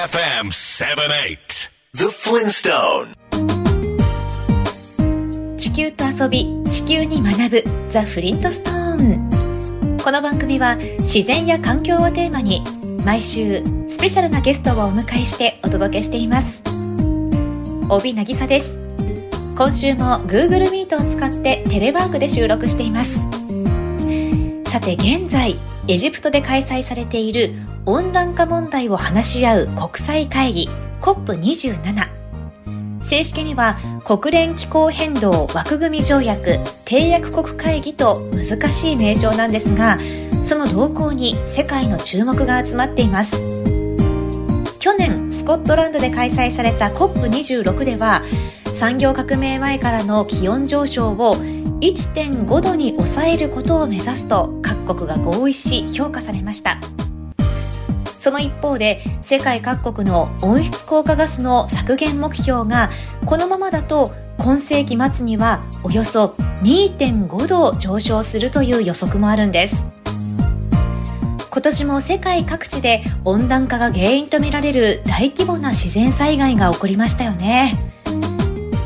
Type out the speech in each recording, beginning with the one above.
FM 78 The Flintstone 地球と遊び地球に学ぶザ・フリントストーンこの番組は自然や環境をテーマに毎週スペシャルなゲストをお迎えしてお届けしています。帯渚です。今週も Google Meet を使ってテレワークで収録しています。さて現在エジプトで開催されている温暖化問題を話し合う国際会議 COP27 正式には国連気候変動枠組み条約締約国会議と難しい名称なんですがその動向に世界の注目が集まっています。去年スコットランドで開催された COP26 では産業革命前からの気温上昇を1.5度に抑えることを目指すと各国が合意し評価されました。その一方で世界各国の温室効果ガスの削減目標がこのままだと今世紀末にはおよそ2.5度上昇するという予測もあるんです。今年も世界各地で温暖化が原因とみられる大規模な自然災害が起こりましたよね。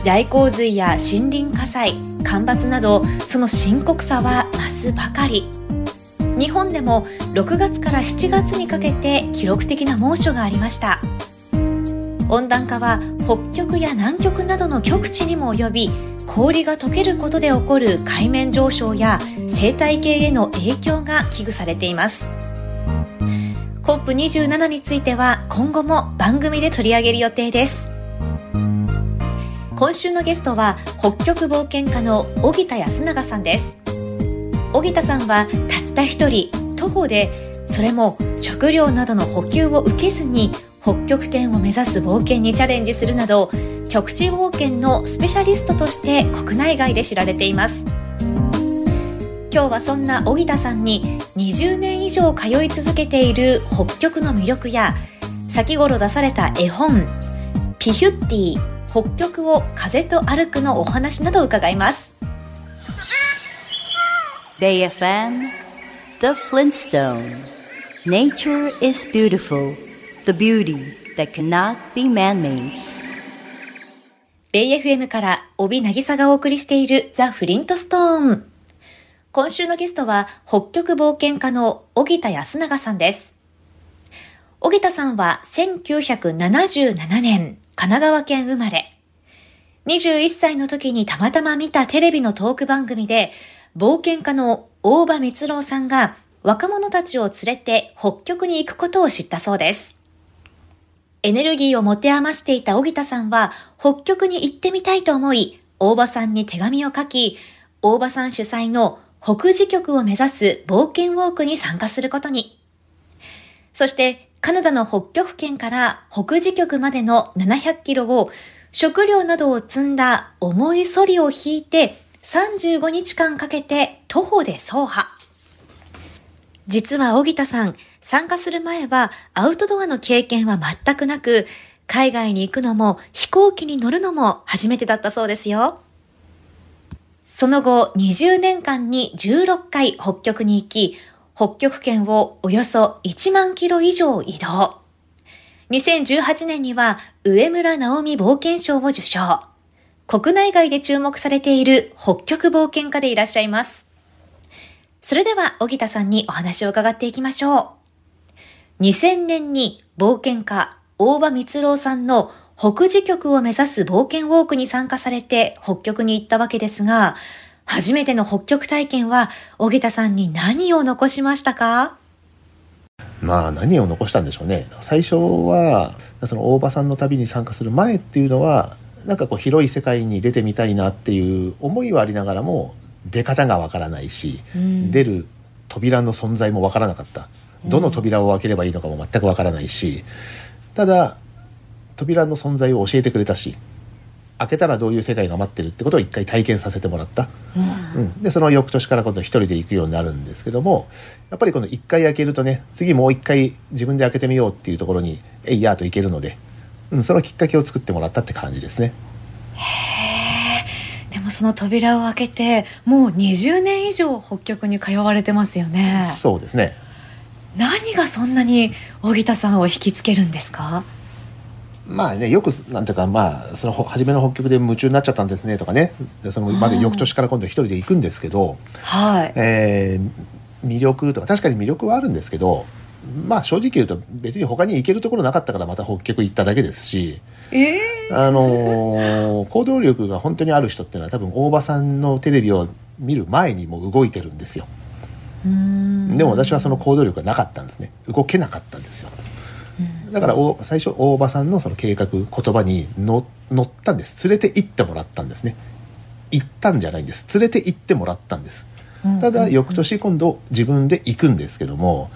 大洪水や森林火災干ばつなどその深刻さは増すばかり。日本でも6月から7月にかけて記録的な猛暑がありました。温暖化は北極や南極などの極地にも及び氷が溶けることで起こる海面上昇や生態系への影響が危惧されています。COP27 については今後も番組で取り上げる予定です。今週のゲストは北極冒険家の荻田康永さんです。荻田さんはたった一人徒歩でそれも食料などの補給を受けずに北極点を目指す冒険にチャレンジするなど極地冒険のスペシャリストとして国内外で知られています。今日はそんな荻田さんに20年以上通い続けている北極の魅力や先頃出された絵本「ピヒュッティ北極を風と歩く」のお話など伺います。Bay FM The Flintstone Nature is beautiful The beauty that cannot be man-made ベイ FM から帯渚がお送りしているザ・フリントストーン。今週のゲストは北極冒険家の荻田康永さんです。荻田さんは1977年神奈川県生まれ。21歳の時にたまたま見たテレビのトーク番組で冒険家の大場光郎さんが若者たちを連れて北極に行くことを知ったそうです。エネルギーを持て余していた荻田さんは北極に行ってみたいと思い、大場さんに手紙を書き、大場さん主催の北磁極を目指す冒険ウォークに参加することに。そしてカナダの北極圏から北磁極までの700キロを食料などを積んだ重いソリを引いて35日間かけて徒歩で走破。実は荻田さん、参加する前はアウトドアの経験は全くなく、海外に行くのも飛行機に乗るのも初めてだったそうですよ。その後20年間に16回北極に行き、北極圏をおよそ1万キロ以上移動。2018年には上村直美冒険賞を受賞。国内外で注目されている北極冒険家でいらっしゃいます。それでは、荻田さんにお話を伺っていきましょう。2000年に冒険家、大場光郎さんの北磁極を目指す冒険ウォークに参加されて北極に行ったわけですが、初めての北極体験は、荻田さんに何を残しましたか？まあ何を残したんでしょうね最初はその大場さんの旅に参加する前っていうのはなんかこう広い世界に出てみたいなっていう思いはありながらも出方がわからないし、うん。出る扉の存在もわからなかった。どの扉を開ければいいのかも全くわからないし、ただ扉の存在を教えてくれたし開けたらどういう世界が待ってるってことを一回体験させてもらった、うん、でその翌年から今度一人で行くようになるんですけどもやっぱりこの一回開けるとね次もう一回自分で開けてみようっていうところにえいやーといけるので、うん、そのきっかけを作ってもらったって感じですね。でもその扉を開けてもう20年以上北極に通われてますよね。そうですね。何がそんなに荻田さんを引きつけるんですか？まあねよくなんていうかまあそのほ初めの北極で夢中になっちゃったんですねとかね。でそのまで翌年から今度一人で行くんですけど、はい。えー魅力とか確かに魅力はあるんですけどまあ正直言うと別に他に行けるところなかったからまた北極行っただけですし、えあのー行動力が本当にある人っていうのは多分大場さんのテレビを見る前にもう動いてるんですよ。うん。でも私はその行動力がなかったんですね。動けなかったんですよ。だからお最初大場さんのその計画言葉にの乗ったんです。連れて行ってもらったんですね。行ったんじゃないんです。連れて行ってもらったんです。ただ翌年今度自分で行くんですけども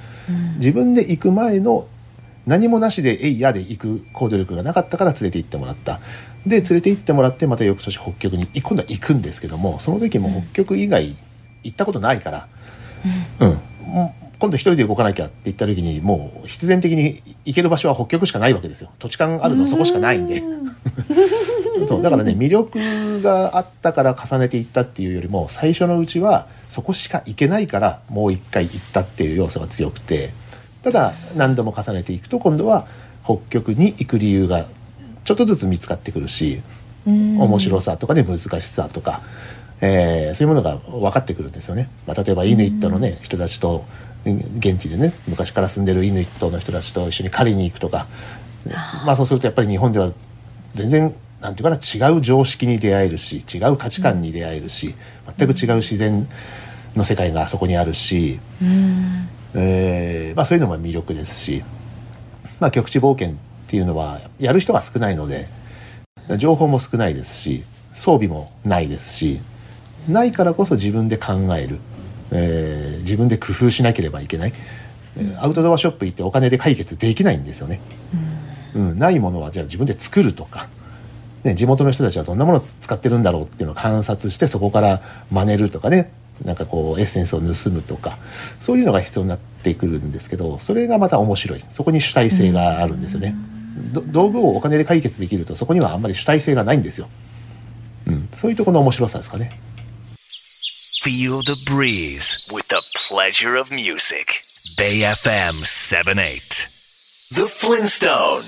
自分で行く前の何もなしで「えいや」で行く行動力がなかったから連れて行ってもらった。で連れて行ってもらってまた翌年北極に今度は行くんですけどもその時も北極以外行ったことないから。うん、もう今度一人で動かなきゃって言った時にもう必然的に行ける場所は北極しかないわけですよ。土地勘あるのそこしかないんで。そうだからね魅力があったから重ねていったっていうよりも最初のうちはそこしか行けないからもう一回行ったっていう要素が強くて。ただ何度も重ねていくと今度は北極に行く理由がちょっとずつ見つかってくるし面白さとかね難しさとか、えーそういうものが分かってくるんですよね。まあ、例えばイヌイットのね、人たちと現地でね昔から住んでるイヌイットの人たちと一緒に狩りに行くとか、まあ、そうするとやっぱり日本では全然なんていうかな違う常識に出会えるし違う価値観に出会えるし、全く違う自然の世界がそこにあるし、えーまあ、そういうのも魅力ですし、まあ、極地冒険っていうのはやる人が少ないので情報も少ないですし装備もないですしないからこそ自分で考える、えー自分で工夫しなければいけない、えーアウトドアショップ行ってお金で解決できないんですよね、うん。ないものはじゃあ自分で作るとか、ね、地元の人たちはどんなものを使ってるんだろうっていうのを観察してそこから真似るとかね。なんかこうエッセンスを盗むとか。そういうのが必要になってくるんですけどそれがまた面白い。そこに主体性があるんですよね、ど道具をお金で解決できるとそこにはあんまり主体性がないんですよ、うん、そういうところの面白さですかね Feel the breeze with the pleasure of music. Bay FM 78. The Flintstone.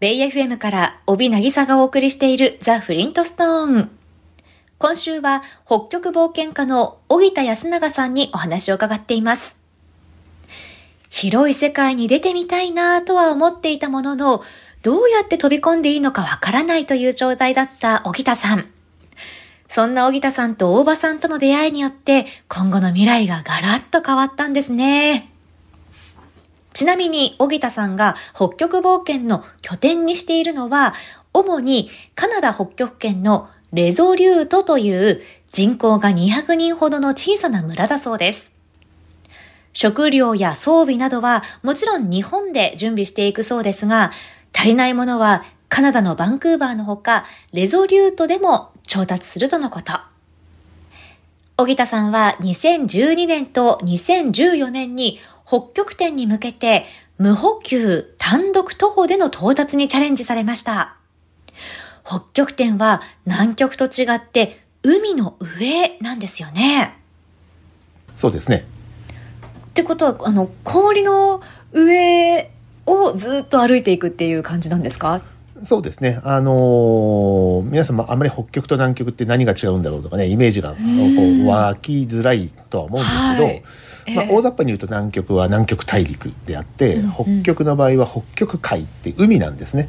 ベイ FM から帯渚がお送りしているザ・フリントストーン。今週は北極冒険家の荻田康永さんにお話を伺っています。広い世界に出てみたいなとは思っていたものの、どうやって飛び込んでいいのかわからないという状態だった荻田さん。そんな荻田さんと大場さんとの出会いによって、今後の未来がガラッと変わったんですね。ちなみに、荻田さんが北極冒険の拠点にしているのは、主にカナダ北極圏のレゾリュートという人口が200人ほどの小さな村だそうです。食料や装備などはもちろん日本で準備していくそうですが、足りないものはカナダのバンクーバーのほか、レゾリュートでも調達するとのこと。荻田さんは2012年と2014年に北極点に向けて無補給単独徒歩での到達にチャレンジされました。北極点は南極と違って海の上なんですよね。そうですねってことは、あの、氷の上をずっと歩いていくっていう感じなんですか？そうですね。あのー皆さんもあんまり北極と南極って何が違うんだろうとかね、イメージがこう湧きづらいとは思うんですけど、はい。まあ、ええ大雑把に言うと南極は南極大陸であって、北極の場合は北極海って海なんですね。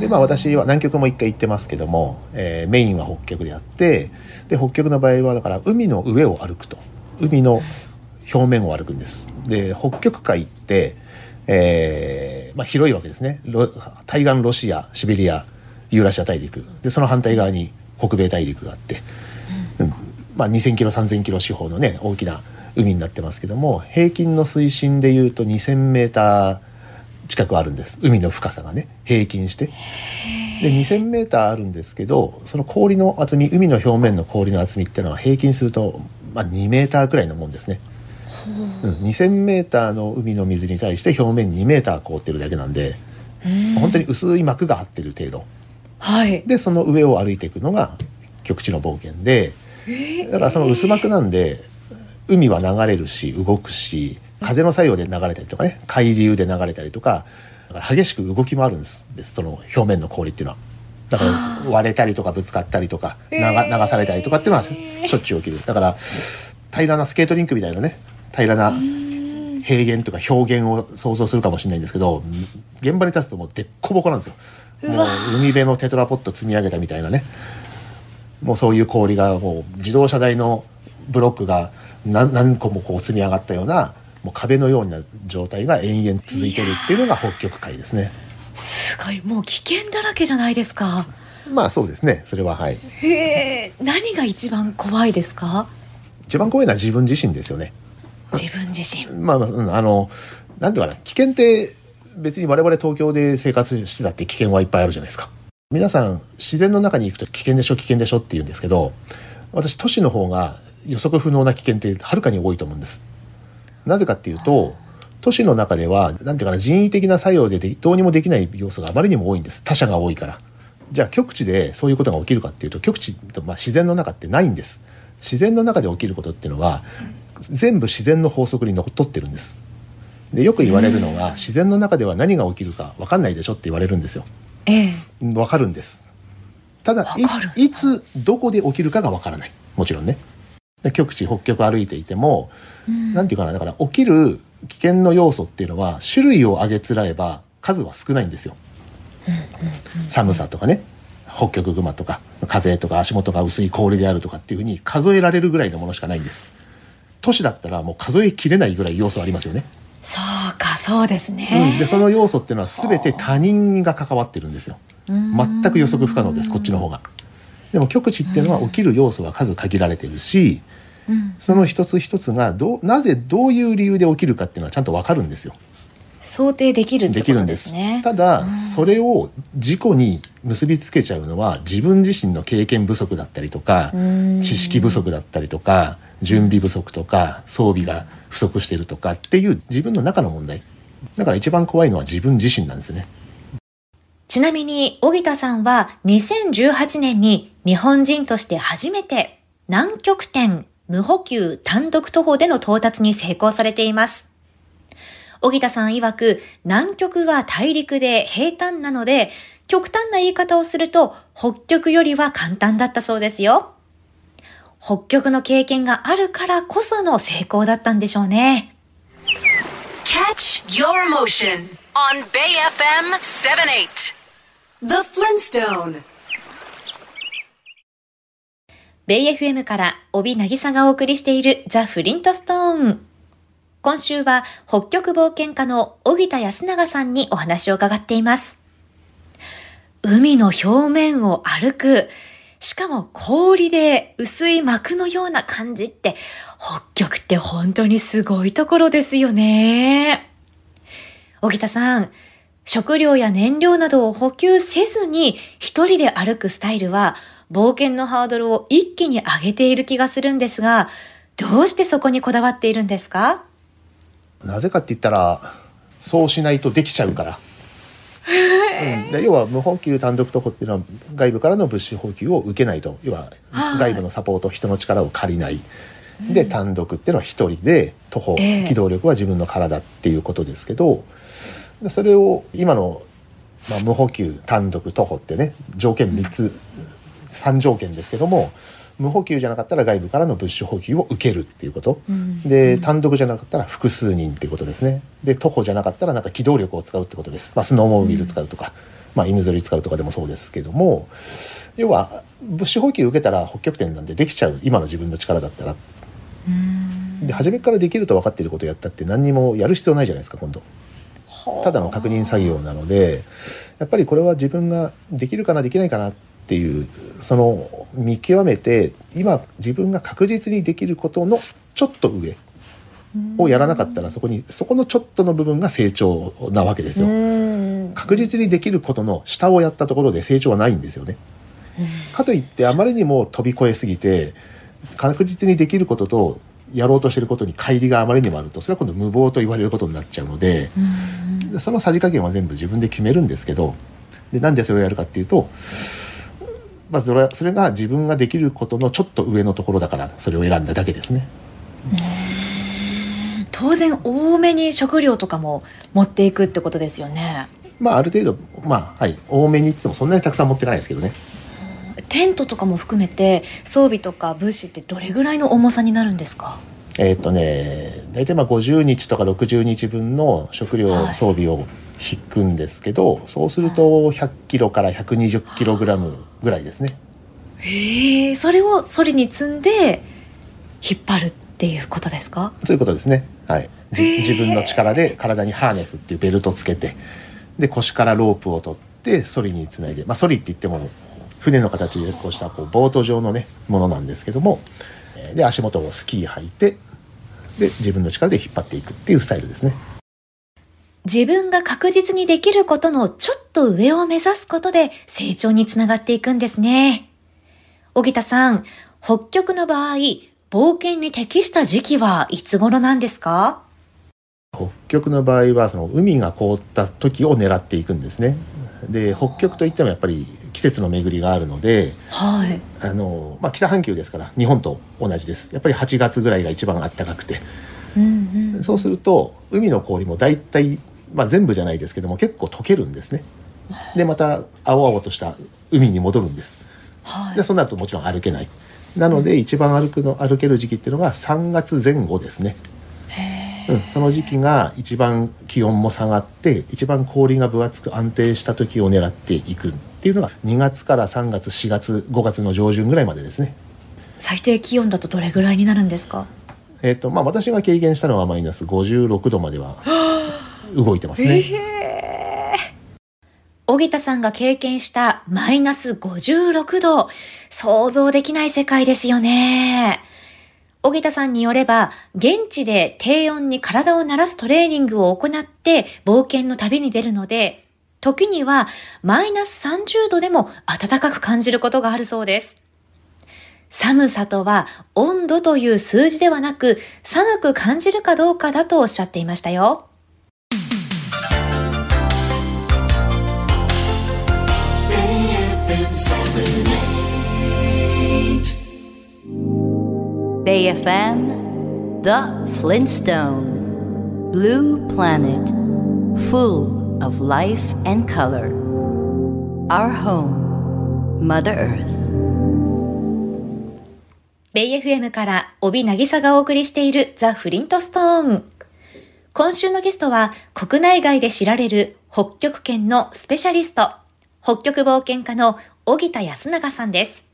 でまあ私は南極も一回行ってますけども、えーメインは北極であってで北極の場合はだから海の上を歩くと。海の表面を歩くんです。で北極海って、えーまあ、広いわけですね。ロ対岸ロシアシベリアユーラシア大陸。でその反対側に北米大陸があって、うん。まあ、2,000キロ3,000キロ四方のね大きな海になってますけども平均の水深でいうと2,000メーター近くあるんです。海の深さがね。平均して。で2,000メーターあるんですけどその氷の厚み海の表面の氷の厚みっていうのは平均すると、まあ、2メーターくらいのもんですね。うん、2,000メーターの海の水に対して表面2メーター凍ってるだけなんで本当に薄い膜が張ってる程度。はい。でその上を歩いていくのが極地の冒険でだからその薄膜なんで海は流れるし動くし風の作用で流れたりとかね海流で流れたりとかだから激しく動きもあるんですその表面の氷っていうのは。だから割れたりとかぶつかったりとか流流されたりとかっていうのはしょっちゅう起きる。だから平らなスケートリンクみたいなね平らな平原とか表現を想像するかもしれないんですけど現場に立つともうでっこぼこなんですよ。もう海辺のテトラポット積み上げたみたいなね。もうそういう氷がもう自動車台のブロックが何何個もこう積み上がったようなもう壁のような状態が延々続いてるっていうのが北極海ですね。すごい。もう危険だらけじゃないですか。まあそうですね。それははい。へえ。何が一番怖いですか？一番怖いのは自分自身ですよね 自分自身。まあ、まあうん、あのなんていうかな危険って別に我々東京で生活してたって危険はいっぱいあるじゃないですか。皆さん自然の中に行くと危険でしょ危険でしょって言うんですけど私都市の方が予測不能な危険ってはるかに多いと思うんです。なぜかっていうと都市の中ではなんていうかな人為的な作用ででどうにもできない要素があまりにも多いんです。他者が多いから。じゃあ極地でそういうことが起きるかっていうと極地とまあ自然の中ってないんです。自然の中で起きることっていうのは全部自然の法則にのっとってるんです。でよく言われるのが自然の中では何が起きるか分かんないでしょって言われるんですよ。ええ。分かるんです。ただいいつどこで起きるかが分からない。もちろんね。で極地北極歩いていても、なんていうかなだから起きる危険の要素っていうのは種類を上げつらえば数は少ないんですよ、寒さとかね。北極熊とか風とか足元が薄い氷であるとかっていうふうに数えられるぐらいのものしかないんです都市だったらもう数えきれないぐらい要素ありますよね、そうかそうですね、うん、でその要素っていうのは全て他人が関わってるんですよ。全く予測不可能ですこっちの方が。でも極地っていうのは起きる要素は数限られてるし、その一つ一つがどうなぜどういう理由で起きるかっていうのはちゃんと分かるんですよ想定できるってことですね。ただ、それを事故に結びつけちゃうのは自分自身の経験不足だったりとか知識不足だったりとか準備不足とか装備が不足してるとかっていう自分の中の問題。だから一番怖いのは自分自身なんですね。ちなみに、荻田さんは2018年に日本人として初めて南極点無補給単独徒歩での到達に成功されています。荻田さん曰く、南極は大陸で平坦なので、極端な言い方をすると、北極よりは簡単だったそうですよ。北極の経験があるからこその成功だったんでしょうね。Catch your emotion on Bay FM 78. The Flintstone. ベイ FM から帯渚がお送りしているザ・フリントストーン。今週は北極冒険家の荻田康永さんにお話を伺っています。海の表面を歩く、しかも氷で薄い膜のような感じって、北極って本当にすごいところですよね。荻田さん、食料や燃料などを補給せずに一人で歩くスタイルは冒険のハードルを一気に上げている気がするんですが、どうしてそこにこだわっているんですか？なぜかって言ったらそうしないとできちゃうから、うん、で要は無補給単独徒歩っていうのは外部からの物資補給を受けないと。要ははい。外部のサポート人の力を借りない、で単独っていうのは一人で徒歩、ええ。機動力は自分の体っていうことですけどでそれを今の、まあ、無補給単独徒歩ってね条件3つ、3条件ですけども無補給じゃなかったら外部からの物資補給を受けるっていうこと、で単独じゃなかったら複数人っていうことですね。で徒歩じゃなかったらなんか機動力を使うってことです、まあ、スノーモービル使うとか、まあ、犬ぞり使うとかでもそうですけども。要は物資補給受けたら北極点なんでできちゃう。今の自分の力だったら。で初めからできると分かっていることをやったって何にもやる必要ないじゃないですか今度。ただの確認作業なのでやっぱりこれは自分ができるかなできないかなっていうその見極めて今自分が確実にできることのちょっと上をやらなかったらそこにそこのちょっとの部分が成長なわけですよ。確実にできることの下をやったところで成長はないんですよね。かといってあまりにも飛び越えすぎて確実にできることとやろうとしていることに乖離があまりにもあるとそれは今度無謀と言われることになっちゃうので、でそのさじ加減は全部自分で決めるんですけどでなんでそれをやるかっていうと、まあ、それはそれが自分ができることのちょっと上のところだからそれを選んだだけですね。当然多めに食料とかも持っていくってことですよね。まあある程度まあはい多めに言ってもそんなにたくさん持っていかないですけどね。テントとかも含めて装備とか物資ってどれぐらいの重さになるんですか？えっ、とね大体まあ50日とか60日分の食料はい。装備を引くんですけど、そうすると100キロから120キログラムぐらいですね。へえそれをソリに積んで引っ張るっていうことですか？そういうことですね。はい。自分の力で体にハーネスっていうベルトつけてで腰からロープを取ってソリにつないでまあソリって言っても船の形でこうしたこうボート状のねものなんですけどもえーで足元をスキー履いてで自分の力で引っ張っていくっていうスタイルですね自分が確実にできることのちょっと上を目指すことで成長につながっていくんですね。荻田さん、北極の場合、冒険に適した時期はいつ頃なんですか？北極の場合はその海が凍った時を狙っていくんですねで北極といってもやっぱり季節の巡りがあるのではい。あの、まあ、北半球ですから日本と同じですやっぱり8月ぐらいが一番暖かくてうんうん。そうすると海の氷も大体、まあ、全部じゃないですけども結構溶けるんですね。でまた青々とした海に戻るんです。はい。で。そうなるともちろん歩けない。なので一番歩くの歩ける時期っていうのが3月前後ですね。うん、その時期が一番気温も下がって一番氷が分厚く安定した時を狙っていくっていうのが2月から3月4月5月の上旬ぐらいまでですね。最低気温だとどれぐらいになるんですか？えっ、とまあ私が経験したのはマイナス56度までは 動いてますね、荻田さんが経験したマイナス56度、想像できない世界ですよね。荻田さんによれば、現地で低温に体を慣らすトレーニングを行って冒険の旅に出るので、時にはマイナス30度でも暖かく感じることがあるそうです。寒さとは温度という数字ではなく、寒く感じるかどうかだとおっしゃっていましたよ。Bay FM, The Flintstone, Blue Planet, full of life and color. Our home, Mother Earth. ベイ FM から帯渚がお送りしているザ・フリントストーン。今週のゲストは国内外で知られる北極圏のスペシャリスト、北極冒険家の荻田康永さんです。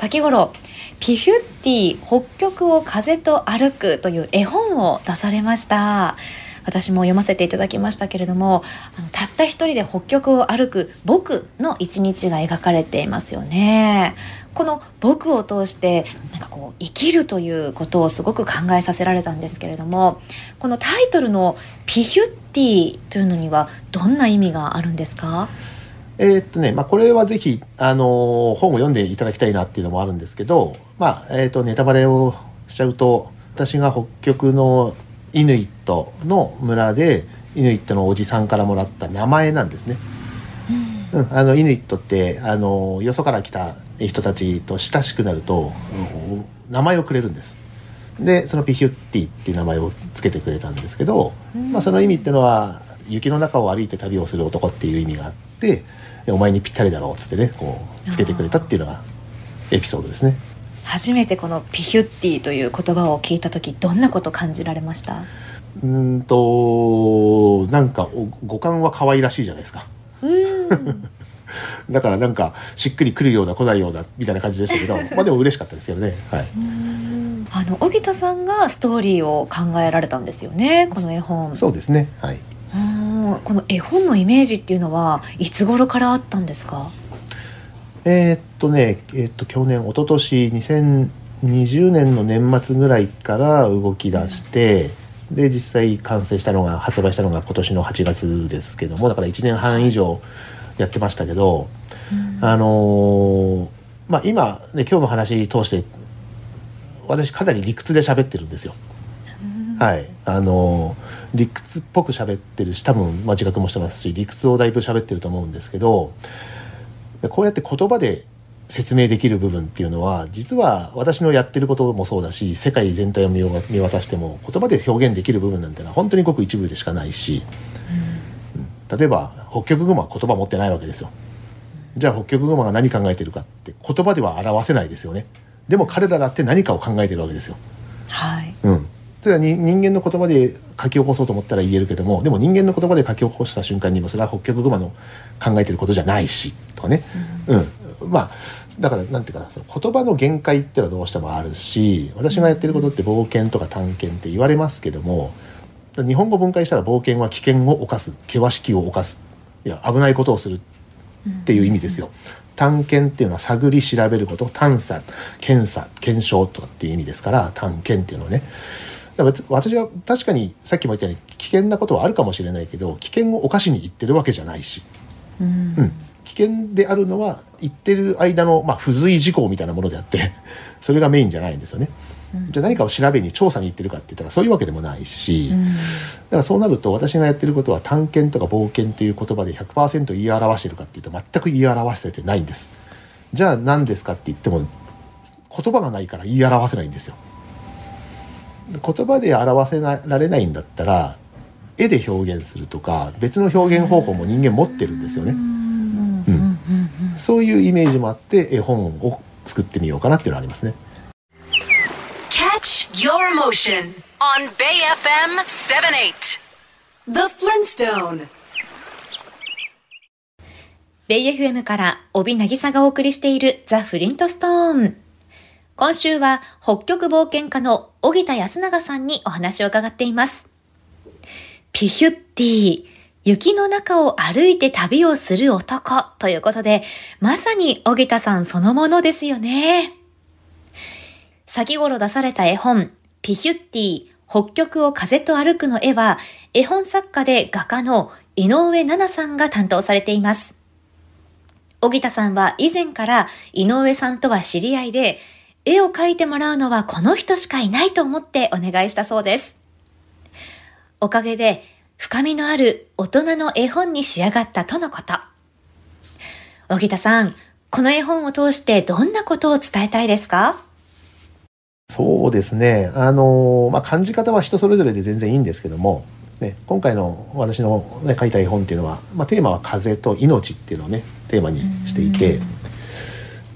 先頃、ピフュッティ北極を風と歩くという絵本を出されました。私も読ませていただきましたけれども、あのたった一人で北極を歩く僕の一日が描かれていますよね。この僕を通してなんかこう生きるということをすごく考えさせられたんですけれどもこのタイトルの「ピヒュッティ」というのにはどんな意味があるんですか？えーっとねまあこれはぜひあのー本を読んでいただきたいなっていうのもあるんですけどまあえーっとネタバレをしちゃうと私が北極のイヌイットの村でイヌイットのおじさんからもらった名前なんですね。うん、あのイヌイットってあのよそから来た人たちと親しくなると、うん名前をくれるんです。でそのピヒュッティっていう名前をつけてくれたんですけど、まあ、その意味っていうのは雪の中を歩いて旅をする男っていう意味があってでお前にぴったりだろうっつってねこうつけてくれたっていうのがエピソードですね。初めてこの「ピヒュッティ」という言葉を聞いた時どんなこと感じられました？うーんとなんかお五感は可愛らしいじゃないですか。だからなんかしっくりくるような来ないようなみたいな感じでしたけど まあでも嬉しかったですけどね。はい。あの荻田さんがストーリーを考えられたんですよねこの絵本。そうですね。はい。うんこの絵本のイメージっていうのはいつ頃からあったんですか？えーっとねえーっと去年一昨年2020年の年末ぐらいから動き出して、で実際完成したのが発売したのが今年の8月ですけどもだから1年半以上やってましたけど、あのーまあ今ね今日の話通して私かなり理屈で喋ってるんですよ。はい、あのー理屈っぽく喋ってるし多分、まあ、自覚もしてますし理屈をだいぶ喋ってると思うんですけどでこうやって言葉で説明できる部分っていうのは実は私のやってることもそうだし世界全体を見見渡しても言葉で表現できる部分なんてのは本当にごく一部でしかないし、うん、例えば北極熊は言葉持ってないわけですよ。じゃあ北極熊が何考えてるかって言葉では表せないですよね。でも彼らだって何かを考えてるわけですよ。はい。うん。それは人間の言葉で書き起こそうと思ったら言えるけどもでも人間の言葉で書き起こした瞬間にもそれは北極熊の考えてることじゃないしとかね、うん、うん、まあだからなんていうかなその言葉の限界っていうのはどうしてもあるし私がやってることって冒険とか探検って言われますけども日本語分解したら冒険は危険を冒す険しきを冒す。いや危ないことをするっていう意味ですよ。探検っていうのは探り調べること探査検査検証とかっていう意味ですから探検っていうのはね私は確かにさっきも言ったように危険なことはあるかもしれないけど危険を犯しに行ってるわけじゃないし、うん、うん、危険であるのは言ってる間の、まあ、付随事項みたいなものであって それがメインじゃないんですよね。じゃあ何かを調べに調査に行ってるかって言ったらそういうわけでもないし、うん、だからそうなると私がやってることは探検とか冒険という言葉で100%言い表してるかっていうと全く言い表せてないんです。じゃあ何ですかって言っても言葉がないから言い表せないんですよ。言葉で表せられないんだったら絵で表現するとか別の表現方法も人間持ってるんですよね。うん、そういうイメージもあって絵本を作ってみようかなっていうのはありますね。Catch your motion on Bay FM 78 The Flintstone ベイ FM から帯渚がお送りしているザ・フリントストーン。今週は北極冒険家の小木田康永さんにお話を伺っています。ピヒュッティ、雪の中を歩いて旅をする男ということで、まさに小木田さんそのものですよね。先頃出された絵本、ピヒュッティ、北極を風と歩くの絵は、絵本作家で画家の井上奈々さんが担当されています。小木田さんは以前から井上さんとは知り合いで、絵を描いてもらうのはこの人しかいないと思ってお願いしたそうです。おかげで深みのある大人の絵本に仕上がったとのこと。小木田さん、この絵本を通してどんなことを伝えたいですか？そうですね。あの、まあ、感じ方は人それぞれで全然いいんですけども、ね、今回の私の、ね、書いた絵本っていうのは、まあ、テーマは風と命っていうのをねテーマにしていて、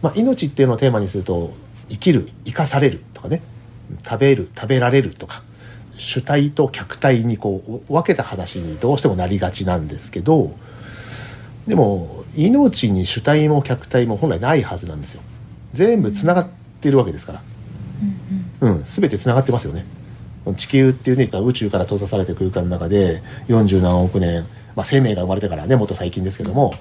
まあ、命っていうのをテーマにすると生きる生かされるとかね。食べる食べられるとか。主体と客体にこう分けた話にどうしてもなりがちなんですけど。でも命に主体も客体も本来ないはずなんですよ。全部つながってるわけですから。うん、全てつながってますよね。地球っていうね宇宙から閉ざされた空間の中で40何億年、まあ、生命が生まれてからねもっと最近ですけども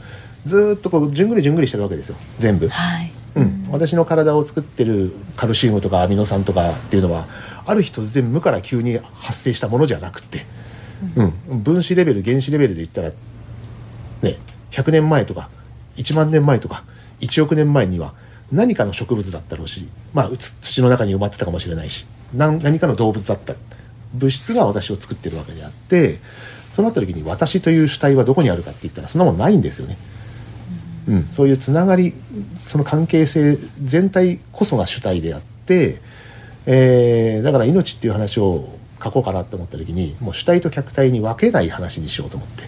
ずっとこうじゅんぐりじゅんぐりしてるわけですよ。全部。はいうん、私の体を作ってるカルシウムとかアミノ酸とかっていうのはある日突然無から急に発生したものじゃなくて、うん、分子レベル原子レベルで言ったらね100年前とか1万年前とか1億年前には何かの植物だったろうし、まあ、土の中に埋まってたかもしれないし何かの動物だった。物質が私を作ってるわけであってそうなった時に私という主体はどこにあるかって言ったらそんなもんないんですよね。うん、そういうつながりその関係性全体こそが主体であって、えー、だから命っていう話を書こうかなと思った時にもう主体と客体に分けない話にしようと思って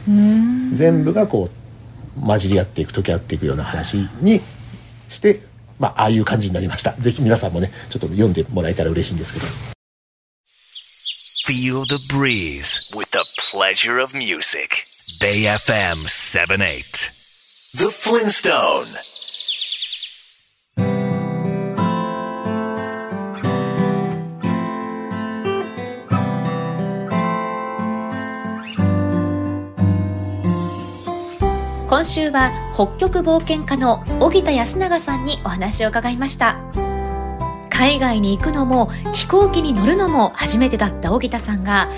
全部がこう混じり合っていく溶け合っていくような話にしてまあああいう感じになりました。ぜひ皆さんもねちょっと読んでもらえたら嬉しいんですけど。Feel the breeze with the pleasure of music. Bay FM 78 The Flintstone. 今週は北極冒険家の荻田康永さんにお話を伺いました海外に行くのも飛行機に乗るのも初めてだった荻田さんが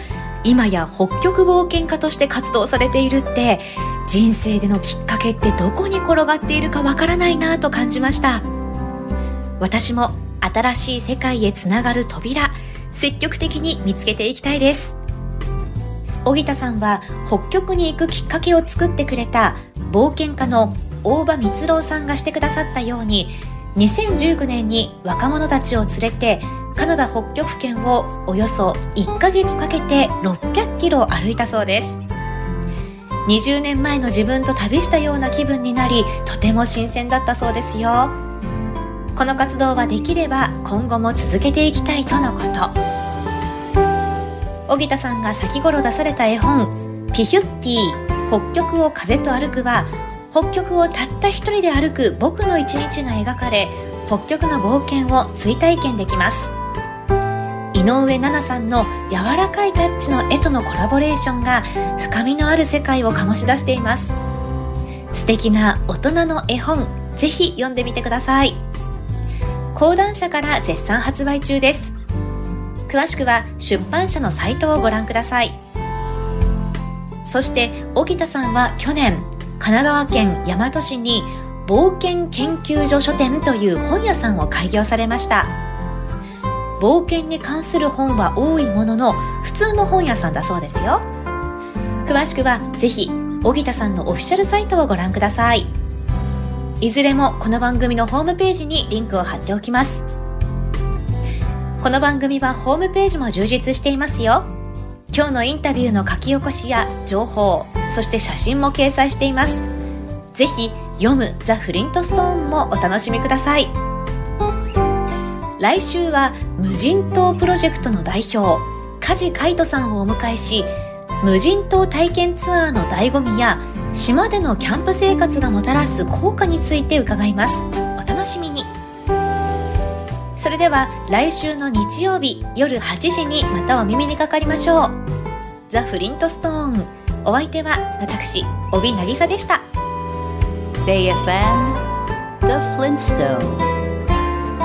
今や北極冒険家として活動されているって人生でのきっかけってどこに転がっているかわからないなと感じました。私も新しい世界へつながる扉積極的に見つけていきたいです。荻田さんは北極に行くきっかけを作ってくれた冒険家の大場光郎さんがしてくださったように2019年に若者たちを連れてカナダ北極圏をおよそ1ヶ月かけて600キロ歩いたそうです。20年前の自分と旅したような気分になりとても新鮮だったそうですよ。この活動はできれば今後も続けていきたいとのこと。荻田さんが先頃出された絵本「ピヒュッティ北極を風と歩く」は北極をたった一人で歩く僕の一日が描かれ北極の冒険を追体験できます。上奈々さんの柔らかいタッチの絵とのコラボレーションが深みのある世界を醸し出しています。素敵な大人の絵本ぜひ読んでみてください。講談社から絶賛発売中です。詳しくは出版社のサイトをご覧ください。そして荻田さんは去年神奈川県大和市に冒険研究所書店という本屋さんを開業されました。冒険に関する本は多いものの普通の本屋さんだそうですよ。詳しくはぜひ荻田さんのオフィシャルサイトをご覧ください。いずれもこの番組のホームページにリンクを貼っておきます。この番組はホームページも充実していますよ。今日のインタビューの書き起こしや情報そして写真も掲載しています。ぜひ読むザ・フリントストーンもお楽しみください。来週は無人島プロジェクトの代表梶海人さんをお迎えし無人島体験ツアーの醍醐味や島でのキャンプ生活がもたらす効果について伺います。お楽しみに。それでは来週の日曜日夜8時にまたお耳にかかりましょう。ザ・フリントストーン。お相手は私帯渚でした。Bay FM The Flintstone